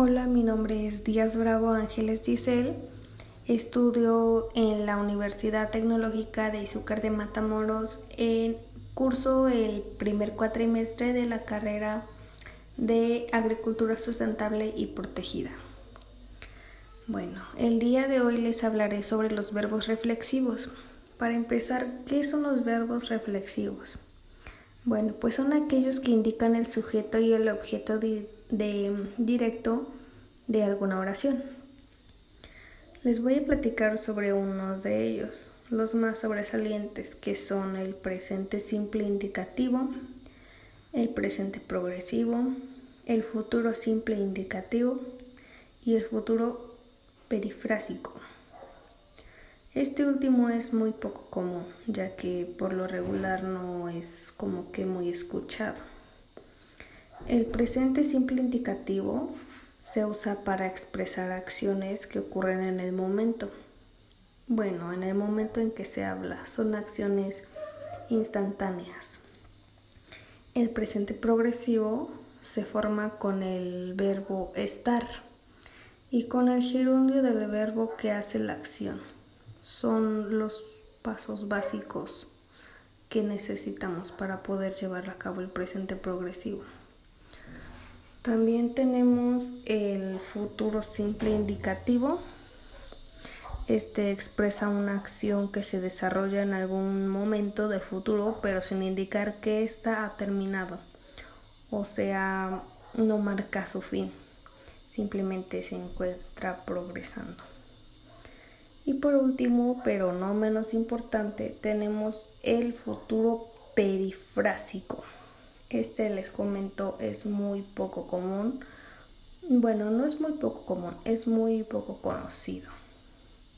Hola, mi nombre es Díaz Bravo Ángeles Giselle. Estudio en la Universidad Tecnológica de Izúcar de Matamoros. En curso el primer cuatrimestre de la carrera de Agricultura Sustentable y Protegida. Bueno, el día de hoy les hablaré sobre los verbos reflexivos. Para empezar, ¿qué son los verbos reflexivos? Bueno, pues son aquellos que indican el sujeto y el objeto de, directo de alguna oración. Les voy a platicar sobre unos de ellos, los más sobresalientes, que son el presente simple indicativo, el presente progresivo, el futuro simple indicativo y el futuro perifrásico. Este último es muy poco común, ya que por lo regular no es como que muy escuchado. El presente simple indicativo se usa para expresar acciones que ocurren en el momento. Bueno, en el momento en que se habla, son acciones instantáneas. El presente progresivo se forma con el verbo estar y con el gerundio del verbo que hace la acción son los pasos básicos que necesitamos para poder llevar a cabo el presente progresivo. También tenemos el futuro simple indicativo. Este expresa una acción que se desarrolla en algún momento del futuro, pero sin indicar que ésta ha terminado. O sea, no marca su fin. Simplemente se encuentra progresando. Y por último, pero no menos importante, tenemos el futuro perifrásico. Este les comento es muy poco común. Bueno, no es muy poco común, es muy poco conocido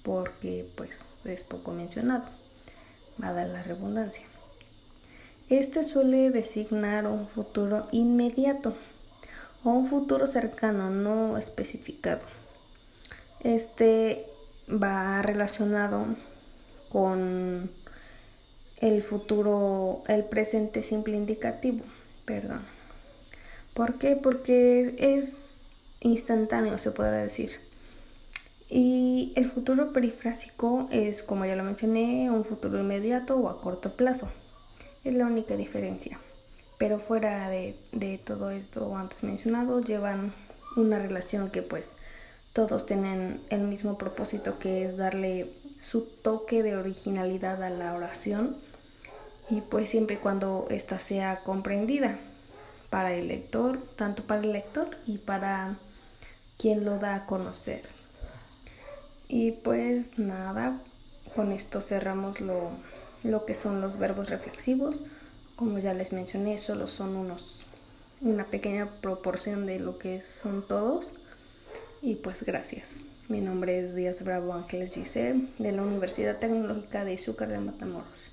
porque pues es poco mencionado, dar la redundancia. Este suele designar un futuro inmediato o un futuro cercano no especificado. Este va relacionado con el futuro, el presente simple indicativo, perdón. ¿Por qué? Porque es instantáneo, se podrá decir. Y el futuro perifrásico es, como ya lo mencioné, un futuro inmediato o a corto plazo. Es la única diferencia. Pero fuera de, de todo esto antes mencionado, llevan una relación que pues todos tienen el mismo propósito que es darle su toque de originalidad a la oración y pues siempre y cuando ésta sea comprendida para el lector, tanto para el lector y para quien lo da a conocer. Y pues nada, con esto cerramos lo, lo que son los verbos reflexivos. Como ya les mencioné, solo son unos una pequeña proporción de lo que son todos. Y pues gracias. Mi nombre es Díaz Bravo Ángeles Giselle de la Universidad Tecnológica de Izúcar de Matamoros.